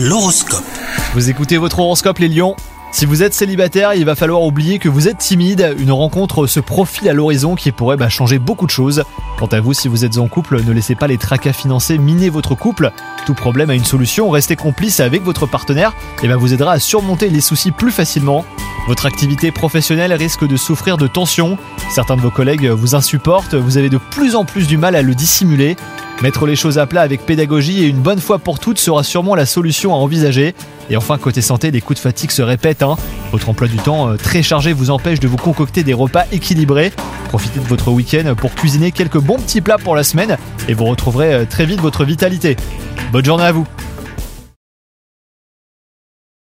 L'horoscope. Vous écoutez votre horoscope les lions? Si vous êtes célibataire, il va falloir oublier que vous êtes timide. Une rencontre se profile à l'horizon qui pourrait bah, changer beaucoup de choses. Quant à vous, si vous êtes en couple, ne laissez pas les tracas financiers miner votre couple. Tout problème a une solution. Restez complice avec votre partenaire et bah, vous aidera à surmonter les soucis plus facilement. Votre activité professionnelle risque de souffrir de tensions. Certains de vos collègues vous insupportent. Vous avez de plus en plus du mal à le dissimuler. Mettre les choses à plat avec pédagogie et une bonne fois pour toutes sera sûrement la solution à envisager. Et enfin, côté santé, des coups de fatigue se répètent. Hein. Votre emploi du temps euh, très chargé vous empêche de vous concocter des repas équilibrés. Profitez de votre week-end pour cuisiner quelques bons petits plats pour la semaine et vous retrouverez euh, très vite votre vitalité. Bonne journée à vous